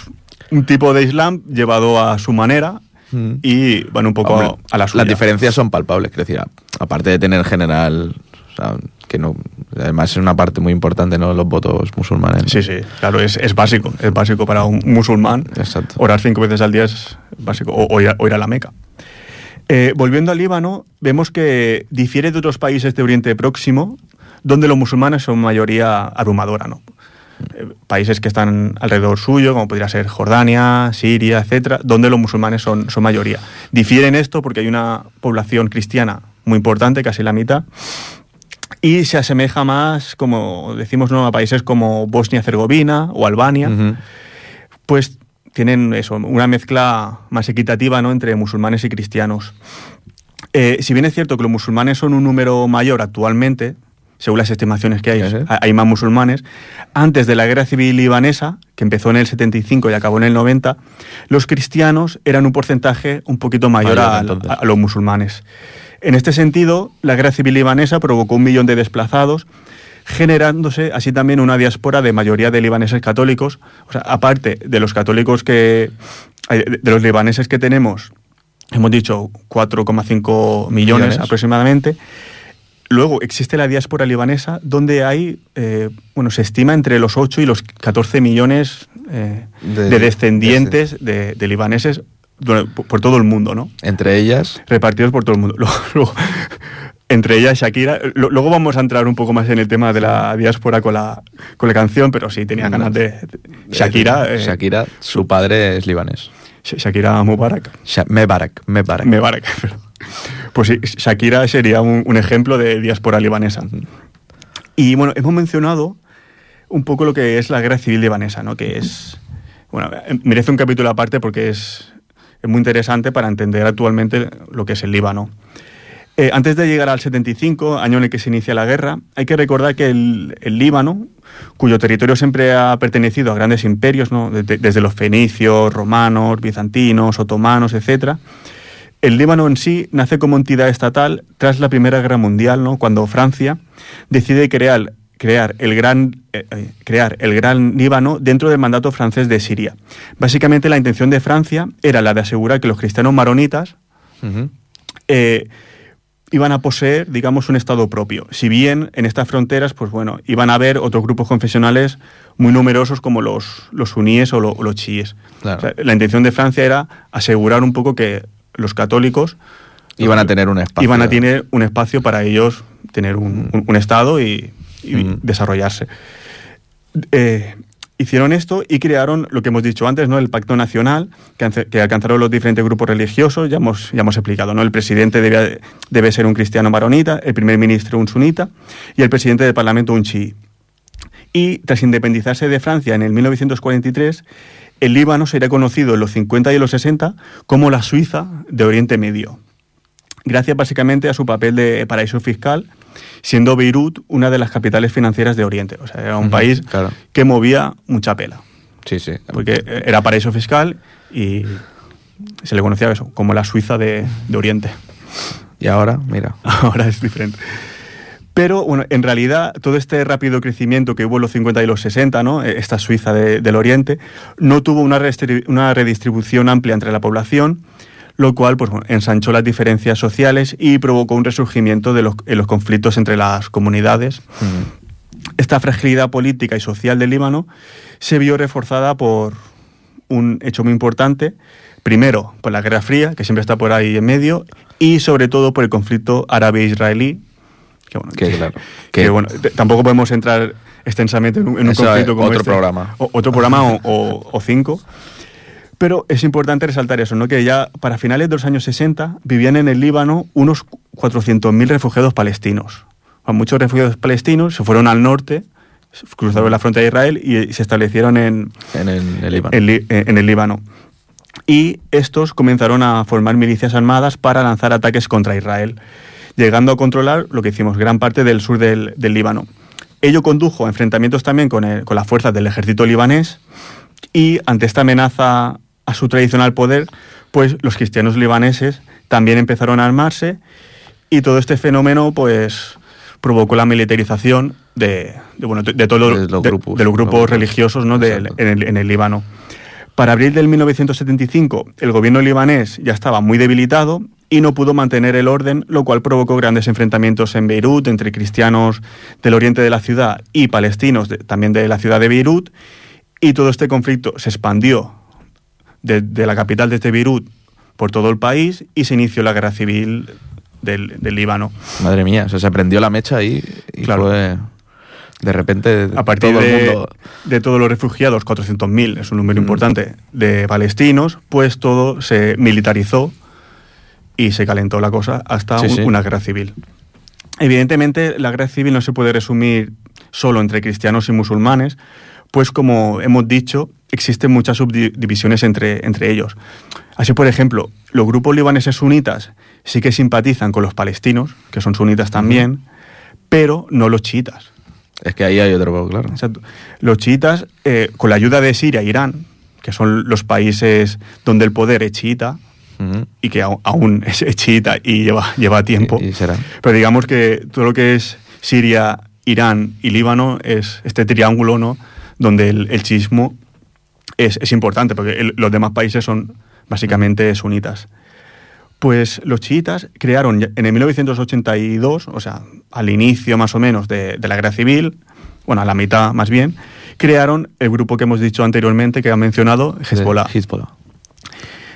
un tipo de Islam llevado a su manera mm. y van un poco a, la suya. Las diferencias son palpables, decir, aparte de tener general que no además es una parte muy importante no los votos musulmanes sí sí claro es, es, básico es básico para un musulmán Exacto. orar cinco veces al día es básico o, ir, a, la Meca eh, volviendo al Líbano vemos que difiere de otros países de Oriente Próximo donde los musulmanes son mayoría abrumadora no países que están alrededor suyo, como podría ser Jordania, Siria, etcétera, donde los musulmanes son, son mayoría. Difiere en esto porque hay una población cristiana muy importante, casi la mitad, y se asemeja más, como decimos, ¿no? a países como Bosnia-Herzegovina o Albania, pues tienen eso, una mezcla más equitativa ¿no? entre musulmanes y cristianos. Eh, si bien es cierto que los musulmanes son un número mayor actualmente, según las estimaciones que hay, hay más musulmanes, antes de la guerra civil libanesa, que empezó en el 75 y acabó en el 90, los cristianos eran un porcentaje un poquito mayor, a, los musulmanes. En este sentido, la guerra civil libanesa provocó un millón de desplazados, generándose así también una diáspora de mayoría de libaneses católicos. O sea, aparte de los católicos que. Eh, de los libaneses que tenemos, hemos dicho 4,5 millones, aproximadamente. Luego existe la diáspora libanesa, donde hay, eh, bueno, se estima entre los 8 y los 14 millones eh, de, descendientes de, de, libaneses por todo el mundo, ¿no? Entre ellas. Repartidos por todo el mundo. entre ellas Shakira. Luego vamos a entrar un poco más en el tema de la diáspora con la, con la canción, pero sí tenía ganas de. Shakira. Eh, Shakira, su padre es libanés. Shakira Mubarak. Mebarak, Mebarak. Mebarak, Pues Shakira sería un, ejemplo de diáspora libanesa. Y bueno, hemos mencionado un poco lo que es la guerra civil libanesa, ¿no? Que es. Bueno, merece un capítulo aparte porque es muy interesante para entender actualmente lo que es el Líbano. Eh, antes de llegar al 75, año en el que se inicia la guerra, hay que recordar que el, Líbano, cuyo territorio siempre ha pertenecido a grandes imperios, desde, los fenicios, romanos, bizantinos, otomanos, etc., el Líbano en sí nace como entidad estatal tras la Primera Guerra Mundial, ¿no? cuando Francia decide crear crear el gran, eh, eh, crear el gran Líbano dentro del mandato francés de Siria. Básicamente la intención de Francia era la de asegurar que los cristianos maronitas, eh, iban a poseer, digamos, un Estado propio. Si bien en estas fronteras, pues bueno, iban a haber otros grupos confesionales muy numerosos como los, los suníes o, los chiíes. la intención de Francia era asegurar un poco que los católicos iban a tener un espacio. Iban a tener un espacio para ellos tener un, mm. Estado y, mm. desarrollarse. Eh, hicieron esto y crearon lo que hemos dicho antes, ¿no? El Pacto Nacional, que, alcanzaron los diferentes grupos religiosos, ya hemos, ya hemos explicado, ¿no? El presidente debe, debe ser un cristiano maronita, el primer ministro un sunita y el presidente del Parlamento un chií. Y tras independizarse de Francia en el 1943, el Líbano sería conocido en los 50 y los 60 como la Suiza de Oriente Medio, gracias básicamente a su papel de paraíso fiscal siendo Beirut una de las capitales financieras de Oriente. O sea, era un país que movía mucha pela. Sí, sí. Porque era paraíso fiscal y se le conocía eso, como la Suiza de, Oriente. Y ahora, mira. Ahora es diferente. Pero bueno, en realidad todo este rápido crecimiento que hubo en los 50 y los 60, ¿no? esta Suiza del Oriente, no tuvo una, una redistribución amplia entre la población lo cual pues, ensanchó las diferencias sociales y provocó un resurgimiento de los, en los conflictos entre las comunidades. Esta fragilidad política y social del Líbano se vio reforzada por un hecho muy importante, primero por la Guerra Fría, que siempre está por ahí en medio, y sobre todo por el conflicto árabe-israelí, que, bueno, tampoco podemos entrar extensamente en un, conflicto como otro este. programa. otro programa o, o cinco. Pero es importante resaltar eso, ¿no? que ya para finales de los años 60 vivían en el Líbano unos 400.000 refugiados palestinos. Muchos refugiados palestinos se fueron al norte, cruzaron la frontera de Israel y se establecieron en, en, el, Líbano. en el Líbano. Y estos comenzaron a formar milicias armadas para lanzar ataques contra Israel, llegando a controlar lo que hicimos, gran parte del sur del, Líbano. Ello condujo a enfrentamientos también con, con las fuerzas del ejército libanés y ante esta amenaza a su tradicional poder, pues los cristianos libaneses también empezaron a armarse y todo este fenómeno pues provocó la militarización de, bueno, de, todos los, grupos, de, los grupos religiosos ¿no? en, el, en el Líbano. Para abril del 1975, el gobierno libanés ya estaba muy debilitado y no pudo mantener el orden, lo cual provocó grandes enfrentamientos en Beirut entre cristianos del oriente de la ciudad y palestinos también de la ciudad de Beirut. Y todo este conflicto se expandió de, la capital de este Beirut por todo el país y se inició la guerra civil del, Líbano. Madre mía, o sea, se prendió la mecha ahí y claro. fue de repente a partir de, de, todos los refugiados, 400.000 es un número mm. importante, de palestinos, pues todo se militarizó y se calentó la cosa hasta una guerra civil. Evidentemente, la guerra civil no se puede resumir solo entre cristianos y musulmanes, pues como hemos dicho, existen muchas subdivisiones entre, entre ellos. Así, por ejemplo, los grupos libaneses sunitas sí que simpatizan con los palestinos, que son sunitas también, pero no los chiitas. Es que ahí hay otro, claro. Exacto. Los chiitas, eh, con la ayuda de Siria e Irán, que son los países donde el poder es chiita, y que aún es chiita y lleva, lleva tiempo. Pero digamos que todo lo que es Siria, Irán y Líbano es este triángulo, ¿no? Donde el, el chismo es, importante, porque los demás países son básicamente sunitas. Pues los chiitas crearon en el 1982, o sea, al inicio más o menos de, la guerra civil, bueno, a la mitad más bien, crearon el grupo que hemos dicho anteriormente, que ha mencionado, Hezbollah. Hezbollah.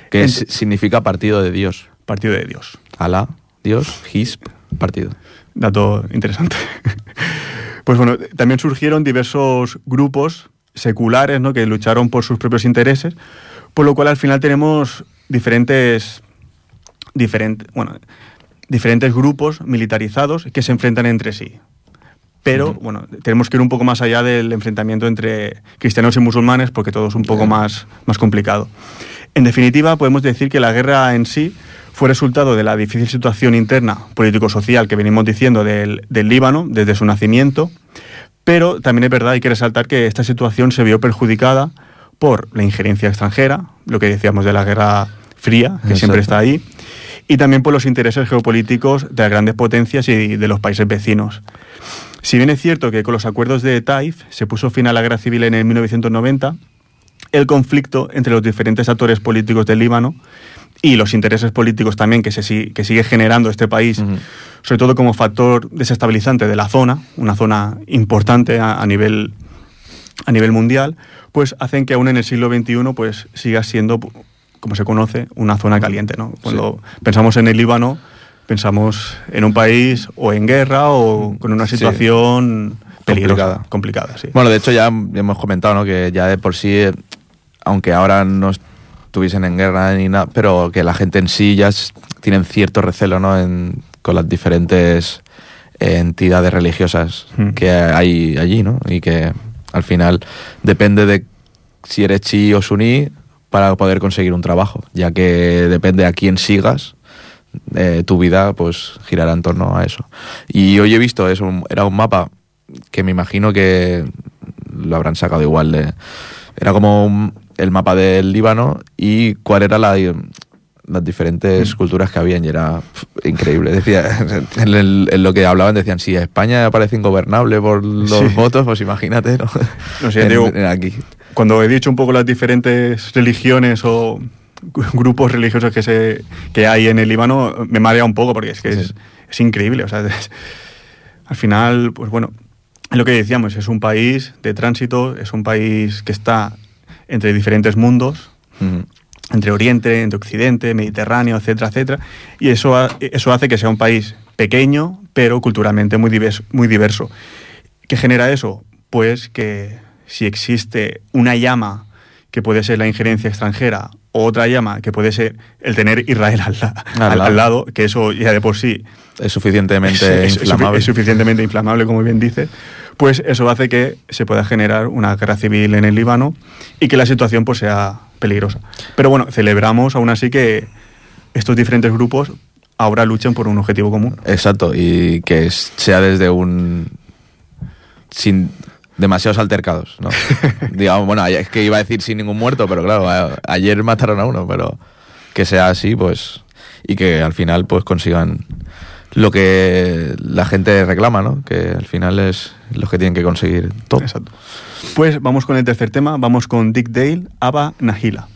Que significa partido de Dios. Partido de Dios. Alá, Dios, Hizb, partido. Dato interesante. Pues bueno, también surgieron diversos grupos seculares ¿no? que lucharon por sus propios intereses, por lo cual al final tenemos diferentes, diferentes, bueno, diferentes grupos militarizados que se enfrentan entre sí. Pero, bueno, tenemos que ir un poco más allá del enfrentamiento entre cristianos y musulmanes porque todo es un poco más, más complicado. En definitiva, podemos decir que la guerra en sí fue resultado de la difícil situación interna político-social que venimos diciendo del, del Líbano desde su nacimiento, pero también es verdad, hay que resaltar que esta situación se vio perjudicada por la injerencia extranjera, lo que decíamos de la Guerra Fría, que siempre está ahí, y también por los intereses geopolíticos de las grandes potencias y de los países vecinos. Si bien es cierto que con los acuerdos de Taif se puso fin a la guerra civil en el 1990, el conflicto entre los diferentes actores políticos del Líbano y los intereses políticos también que, se, que sigue generando este país, sobre todo como factor desestabilizante de la zona, una zona importante a, nivel, a nivel mundial, pues hacen que aún en el siglo XXI pues siga siendo, como se conoce, una zona caliente. ¿no? Cuando pensamos en el Líbano, pensamos en un país o en guerra o con una situación peligrosa, complicada. Bueno, de hecho ya hemos comentado ¿no? que ya de por sí, aunque ahora no estuviesen en guerra ni nada, pero que la gente en sí ya tienen cierto recelo ¿no? en, con las diferentes entidades religiosas hmm. que hay allí, ¿no? Y que al final depende de si eres chi o suní para poder conseguir un trabajo, ya que depende a quién sigas, eh, tu vida pues girará en torno a eso. Y hoy he visto eso, era un mapa que me imagino que lo habrán sacado igual de... Era como el mapa del Líbano y cuál era la, las diferentes mm. culturas que habían y era increíble. Decía, en, lo que hablaban decían, si España parece ingobernable por los votos, pues imagínate, ¿no? sé, digo, aquí. Cuando he dicho un poco las diferentes religiones o grupos religiosos que, se, que hay en el Líbano, me marea un poco porque es que es, es, increíble. O sea, al final, pues bueno, lo que decíamos, es un país de tránsito, es un país que está entre diferentes mundos, entre Oriente, entre Occidente, Mediterráneo, etcétera, etcétera, y eso, eso hace que sea un país pequeño, pero culturalmente muy diverso, muy diverso. ¿Qué genera eso? Pues que si existe una llama que puede ser la injerencia extranjera o otra llama que puede ser el tener Israel al, lado, que eso ya de por sí es suficientemente inflamable. Es, suficientemente inflamable, como bien dice, pues eso hace que se pueda generar una guerra civil en el Líbano y que la situación pues sea peligrosa. Pero bueno, celebramos aún así que estos diferentes grupos ahora luchan por un objetivo común. Exacto, y que sea desde un... sin demasiados altercados, ¿no? Digamos, bueno, es que iba a decir sin ningún muerto, pero claro, ayer mataron a uno, pero que sea así, pues, y que al final pues consigan lo que la gente reclama, ¿no? Que al final es lo que tienen que conseguir todo. Exacto. Pues vamos con el tercer tema, vamos con Dick Dale, Aba Nahila.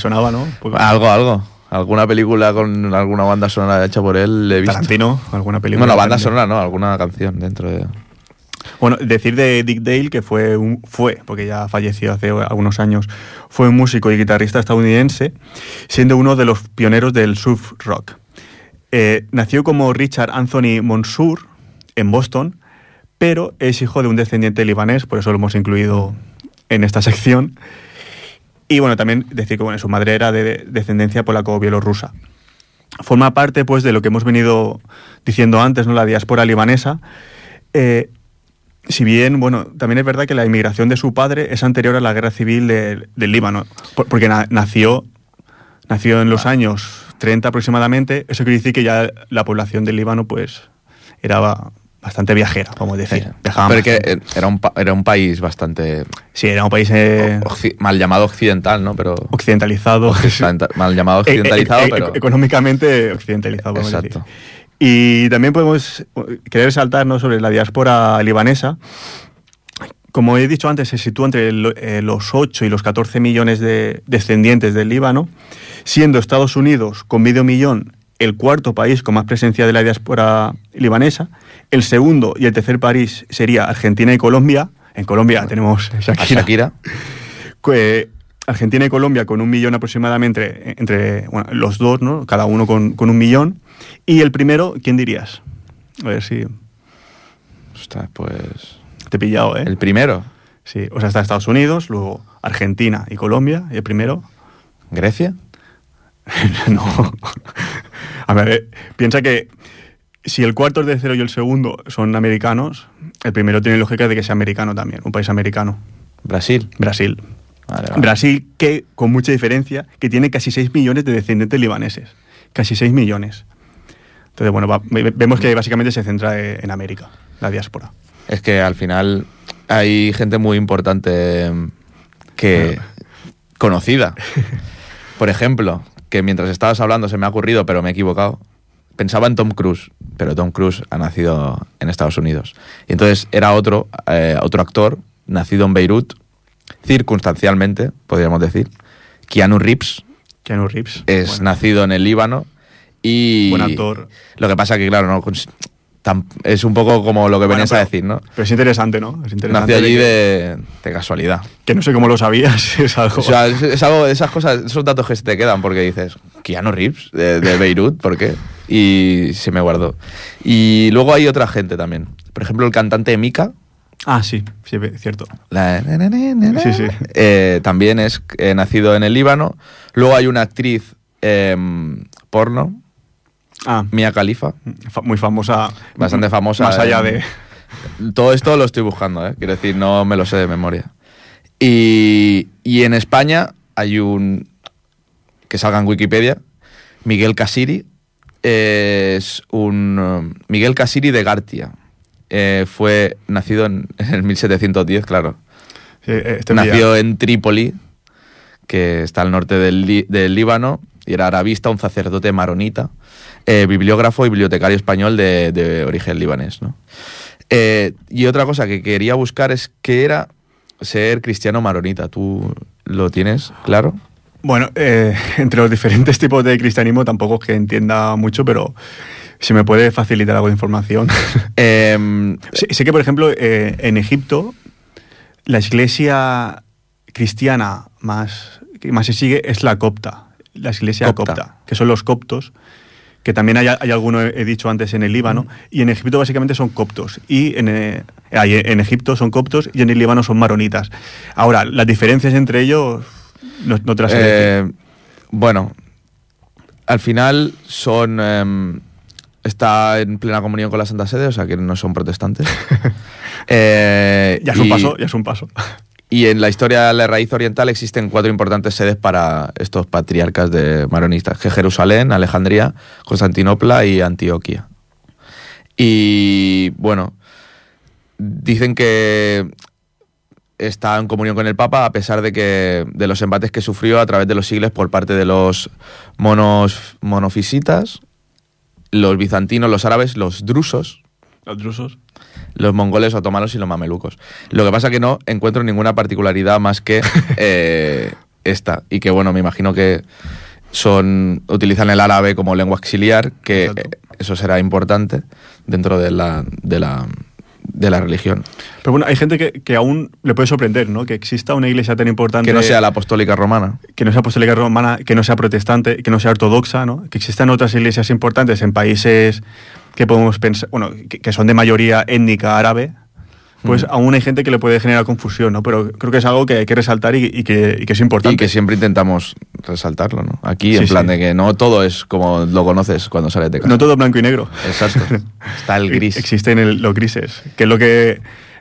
Sonaba, ¿no? Algo, algo. Alguna película con alguna banda sonora hecha por él he visto. Tarantino, alguna película. Bueno, banda sonora, ¿no? Alguna canción dentro de... Bueno, decir de Dick Dale, que fue, un, fue, porque ya falleció hace algunos años, fue un músico y guitarrista estadounidense, siendo uno de los pioneros del surf rock. Eh, nació como Richard Anthony Monsour en Boston, pero es hijo de un descendiente libanés, por eso lo hemos incluido en esta sección. Y bueno, también decir que bueno, su madre era de descendencia polaco-bielorrusa. Forma parte pues de lo que hemos venido diciendo antes, ¿no? la diáspora libanesa. Eh, si bien, bueno, también es verdad que la inmigración de su padre es anterior a la guerra civil del Líbano, porque nació, nació en los años 30 aproximadamente. Eso quiere decir que ya la población del Líbano pues era bastante viajera, como decir. Pero que era un, era un país bastante... Sí, era un país... Eh, mal llamado occidental, ¿no? Pero occidentalizado. mal llamado eh, eh, occidentalizado, pero... Económicamente occidentalizado, Exacto. Y también podemos querer saltarnos sobre la diáspora libanesa. Como he dicho antes, se sitúa entre los 8 y los 14 millones de descendientes del Líbano, siendo Estados Unidos, con medio millón, el cuarto país con más presencia de la diáspora libanesa. El segundo y el tercer país sería Argentina y Colombia. En Colombia tenemos Shakira. Argentina y Colombia con un millón aproximadamente entre los dos, ¿no? cada uno con, un millón. Y el primero, ¿quién dirías? A ver si... Ostras, pues... Te he pillado, ¿eh? ¿El primero? Sí, o sea, está Estados Unidos, luego Argentina y Colombia, y el primero... ¿Grecia? no. A ver, eh, piensa que si el cuarto es de cero y el segundo son americanos, el primero tiene lógica de que sea americano también, un país americano. Brasil. Brasil. Brasil, que con mucha diferencia, que tiene casi 6 millones de descendientes libaneses. Casi 6 millones. Entonces, bueno, vemos que básicamente se centra eh, en América, la diáspora. Es que al final hay gente muy importante que conocida. Por ejemplo, que mientras estabas hablando se me ha ocurrido, pero me he equivocado. Pensaba en Tom Cruise, pero Tom Cruise ha nacido en Estados Unidos. Y entonces era otro, eh, otro actor, nacido en Beirut, circunstancialmente, podríamos decir. Keanu Reeves. Keanu Reeves. Es nacido en el Líbano y... Buen actor. Lo que pasa que, claro, no, es un poco como lo que venías a decir, ¿no? Pero es interesante, ¿no? Es interesante Nació allí de, casualidad. Que no sé cómo lo sabías, es algo... O sea, es, algo, esas cosas, esos datos que se te quedan porque dices, Keanu Reeves, de, Beirut, ¿por qué? Y se me guardó. Y luego hay otra gente también. Por ejemplo, el cantante Mika. Ah, sí, sí, cierto. sí, sí. Eh, también es eh, nacido en el Líbano. Luego hay una actriz em, porno Ah. Mia Khalifa. Muy famosa. Bastante famosa. Más allá de... Todo esto lo estoy buscando, ¿eh? quiero decir, no me lo sé de memoria. Y, en España hay un... que salga en Wikipedia, Miguel Casiri. es un... Miguel Casiri de Gartia. Eh, fue nacido en, el 1710, claro. Este Nació en Trípoli, que está al norte del, del Líbano, y era arabista, un sacerdote maronita. Eh, bibliógrafo y bibliotecario español de, origen libanés. ¿no? Eh, y otra cosa que quería buscar es qué era ser cristiano maronita. ¿Tú lo tienes claro? Bueno, eh, entre los diferentes tipos de cristianismo tampoco es que entienda mucho, pero si me puede facilitar algo de información. Em, sé, que, por ejemplo, en Egipto, la iglesia cristiana más, que más se sigue es la copta, la iglesia copta que son los coptos, que también hay, hay alguno, he dicho antes, en el Líbano, y en Egipto básicamente son coptos, y en, eh, en Egipto son coptos y en el Líbano son maronitas. Ahora, las diferencias entre ellos no, te las eh, Bueno, al final son... Em, está en plena comunión con la Santa Sede, o sea que no son protestantes. Eh, ya es un paso, ya es un paso. Y en la historia de la raíz oriental existen cuatro importantes sedes para estos patriarcas de maronistas, Jerusalén, Alejandría, Constantinopla y Antioquia. Y bueno, dicen que está en comunión con el Papa a pesar de que de los embates que sufrió a través de los siglos por parte de los monos monofisitas, los bizantinos, los árabes, los drusos. Los drusos los mongoles otomanos y los mamelucos. Lo que pasa es que no encuentro ninguna particularidad más que eh, esta. Y que bueno, me imagino que son utilizan el árabe como lengua auxiliar, que eso será importante dentro de la, de la, de la religión. Pero bueno, hay gente que, que, aún le puede sorprender, ¿no? Que exista una iglesia tan importante... Que no sea la apostólica romana. Que no sea apostólica romana, que no sea protestante, que no sea ortodoxa, ¿no? Que existan otras iglesias importantes en países que podemos pensar, bueno, que, son de mayoría étnica árabe, pues aún hay gente que le puede generar confusión, ¿no? Pero creo que es algo que hay que resaltar y, que, es importante. Y que siempre intentamos resaltarlo, ¿no? Aquí, en plan de que no todo es como lo conoces cuando sales de casa. No todo blanco y negro. Exacto. Está el gris. Existen los grises, que es lo que...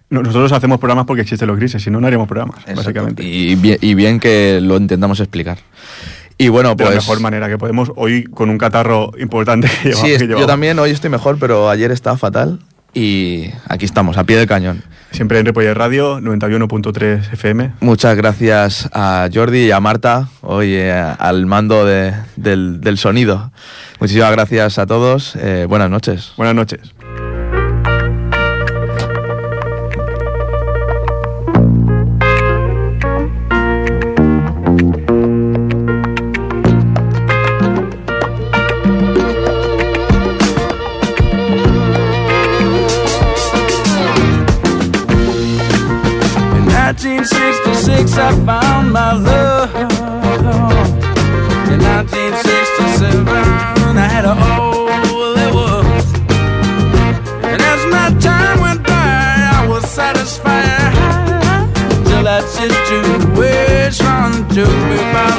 Nosotros hacemos programas porque existen los grises, si no, no haríamos programas, básicamente. Y bien, y bien que lo intentamos explicar. Y bueno, pues. De la pues mejor manera que podemos, hoy con un catarro importante que Sí, yo también hoy estoy mejor, pero ayer estaba fatal. Y aquí estamos, a pie del cañón. Siempre en Repoller Radio, 91.3 FM. Muchas gracias a Jordi y a Marta, hoy eh, al mando del, sonido. Muchísimas gracias a todos. Eh, buenas noches. Buenas noches. I found my love. In 1967 I had all there was. And as my time went by, I was satisfied. Till that situation took me by